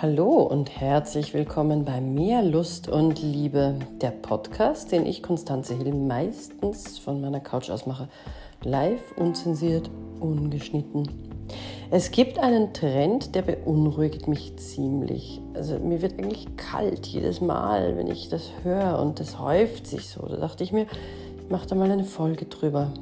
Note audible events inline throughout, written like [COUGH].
Hallo und herzlich willkommen bei Mehr Lust und Liebe, der Podcast, den ich, Konstanze Hill, meistens von meiner Couch aus mache. Live, unzensiert, ungeschnitten. Es gibt einen Trend, der beunruhigt mich ziemlich. Also mir wird eigentlich kalt jedes Mal, wenn ich das höre und das häuft sich so. Da dachte ich mir, ich mache da mal eine Folge drüber.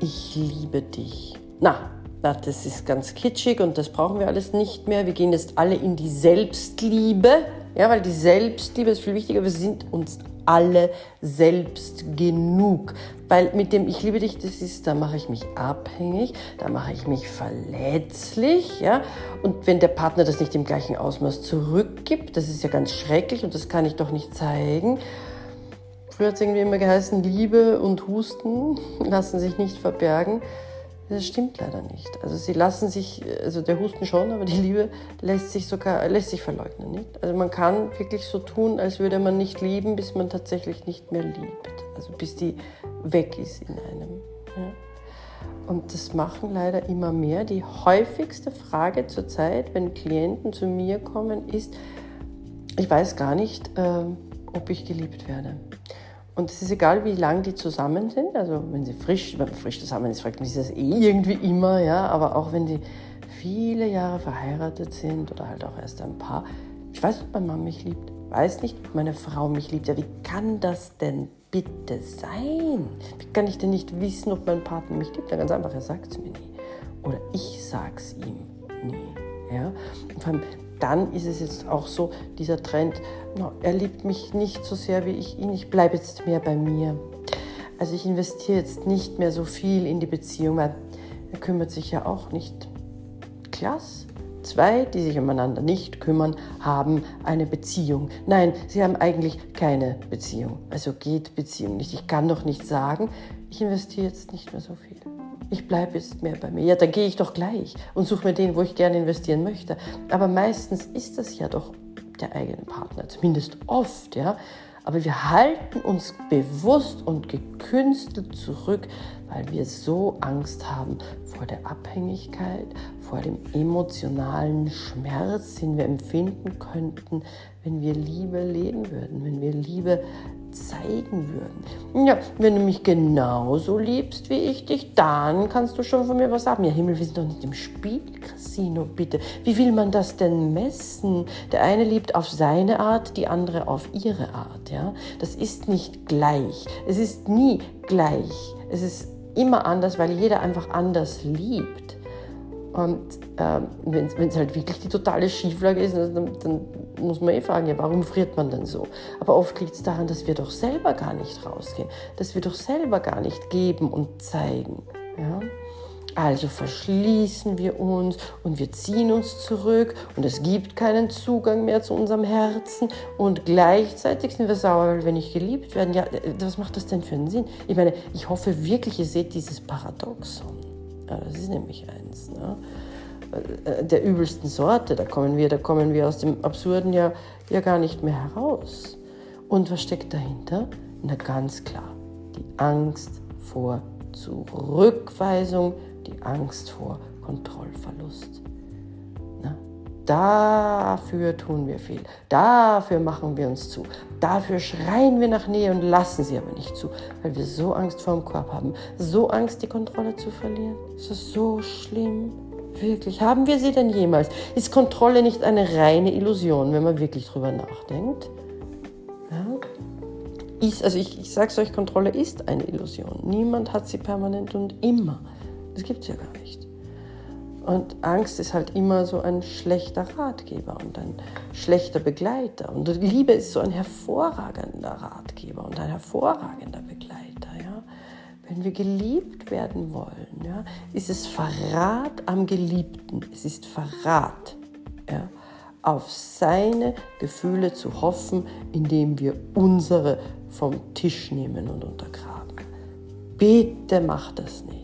Ich liebe dich. Na, na, das ist ganz kitschig und das brauchen wir alles nicht mehr. Wir gehen jetzt alle in die Selbstliebe, ja, weil die Selbstliebe ist viel wichtiger. Wir sind uns alle selbst genug. Weil mit dem Ich liebe dich, das ist, da mache ich mich abhängig, da mache ich mich verletzlich, ja. Und wenn der Partner das nicht im gleichen Ausmaß zurückgibt, das ist ja ganz schrecklich und das kann ich doch nicht zeigen. Früher hat es irgendwie immer geheißen, Liebe und Husten [LAUGHS] lassen sich nicht verbergen. Das stimmt leider nicht. Also sie lassen sich, also der Husten schon, aber die Liebe lässt sich sogar, lässt sich verleugnen, nicht? Also man kann wirklich so tun, als würde man nicht lieben, bis man tatsächlich nicht mehr liebt. Also bis die weg ist in einem. Ja? Und das machen leider immer mehr. Die häufigste Frage zurzeit, wenn Klienten zu mir kommen, ist, ich weiß gar nicht, äh, ob ich geliebt werde. Und es ist egal, wie lang die zusammen sind. Also wenn sie frisch, wenn man frisch zusammen ist, fragt man sich das eh irgendwie immer, ja. Aber auch wenn die viele Jahre verheiratet sind oder halt auch erst ein paar. Ich weiß, ob mein Mann mich liebt. Weiß nicht, ob meine Frau mich liebt. Ja, wie kann das denn bitte sein? Wie kann ich denn nicht wissen, ob mein Partner mich liebt? Ja, ganz einfach, er sagt es mir nie. Oder ich sag's ihm nie. Ja? Und vor allem, dann ist es jetzt auch so, dieser Trend, no, er liebt mich nicht so sehr wie ich ihn, ich bleibe jetzt mehr bei mir. Also ich investiere jetzt nicht mehr so viel in die Beziehung, weil er kümmert sich ja auch nicht. Klasse. Zwei, die sich umeinander nicht kümmern, haben eine Beziehung. Nein, sie haben eigentlich keine Beziehung. Also geht Beziehung nicht. Ich kann doch nicht sagen, ich investiere jetzt nicht mehr so viel ich bleibe jetzt mehr bei mir. Ja, dann gehe ich doch gleich und suche mir den, wo ich gerne investieren möchte. Aber meistens ist das ja doch der eigene Partner, zumindest oft, ja. Aber wir halten uns bewusst und gekünstelt zurück, weil wir so Angst haben vor der Abhängigkeit, vor dem emotionalen Schmerz, den wir empfinden könnten, wenn wir Liebe leben würden, wenn wir Liebe zeigen würden. Ja, wenn du mich genauso liebst wie ich dich, dann kannst du schon von mir was haben. Ja, Himmel, wir sind doch nicht im Spielcasino, bitte. Wie will man das denn messen? Der eine liebt auf seine Art, die andere auf ihre Art. Ja, das ist nicht gleich. Es ist nie gleich. Es ist immer anders, weil jeder einfach anders liebt. Und ähm, wenn es halt wirklich die totale Schieflage ist, dann, dann, muss man eh fragen, ja, warum friert man denn so? Aber oft liegt es daran, dass wir doch selber gar nicht rausgehen, dass wir doch selber gar nicht geben und zeigen. Ja? Also verschließen wir uns und wir ziehen uns zurück und es gibt keinen Zugang mehr zu unserem Herzen und gleichzeitig sind wir sauer, weil wir nicht geliebt werden. Ja, äh, was macht das denn für einen Sinn? Ich meine, ich hoffe wirklich, ihr seht dieses Paradoxon. Ja, das ist nämlich eins. Ne? Äh, der übelsten Sorte, da kommen wir, da kommen wir aus dem Absurden ja, ja gar nicht mehr heraus. Und was steckt dahinter? Na ganz klar, die Angst vor Zurückweisung, die Angst vor Kontrollverlust. Na, dafür tun wir viel, dafür machen wir uns zu, dafür schreien wir nach Nähe und lassen sie aber nicht zu, weil wir so Angst vor dem Korb haben, so Angst, die Kontrolle zu verlieren. Das ist so schlimm. Wirklich, haben wir sie denn jemals? Ist Kontrolle nicht eine reine Illusion, wenn man wirklich drüber nachdenkt? Ja? Ist, also ich, ich sage es euch, Kontrolle ist eine Illusion. Niemand hat sie permanent und immer. Das gibt es ja gar nicht. Und Angst ist halt immer so ein schlechter Ratgeber und ein schlechter Begleiter. Und Liebe ist so ein hervorragender Ratgeber und ein hervorragender Begleiter. Ja? Wenn wir geliebt werden wollen, ja, ist es Verrat am Geliebten. Es ist Verrat. Ja? auf seine Gefühle zu hoffen, indem wir unsere vom Tisch nehmen und untergraben. Bitte macht das nicht.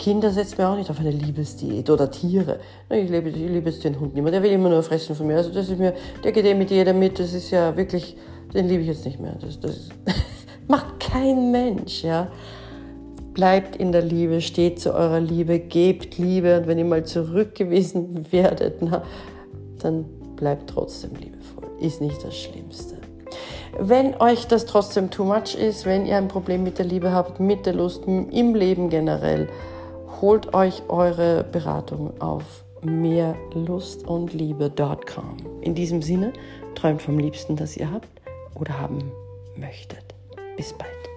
Kinder setzt mir auch nicht auf eine Liebesdiät oder Tiere. Ich liebe, ich liebe jetzt den Hund nicht mehr. Der will immer nur fressen von mir. Also das ist mir, der geht eh mit jedem mit. Das ist ja wirklich, den liebe ich jetzt nicht mehr. Das, das [LAUGHS] macht kein Mensch, ja. Bleibt in der Liebe, steht zu eurer Liebe, gebt Liebe und wenn ihr mal zurückgewiesen [LAUGHS] werdet, na, dann bleibt trotzdem liebevoll. Ist nicht das Schlimmste. Wenn euch das trotzdem too much ist, wenn ihr ein Problem mit der Liebe habt, mit der Lust, im Leben generell, holt euch eure Beratung auf mehrlustundliebe.com. In diesem Sinne, träumt vom Liebsten, das ihr habt oder haben möchtet. Bis bald.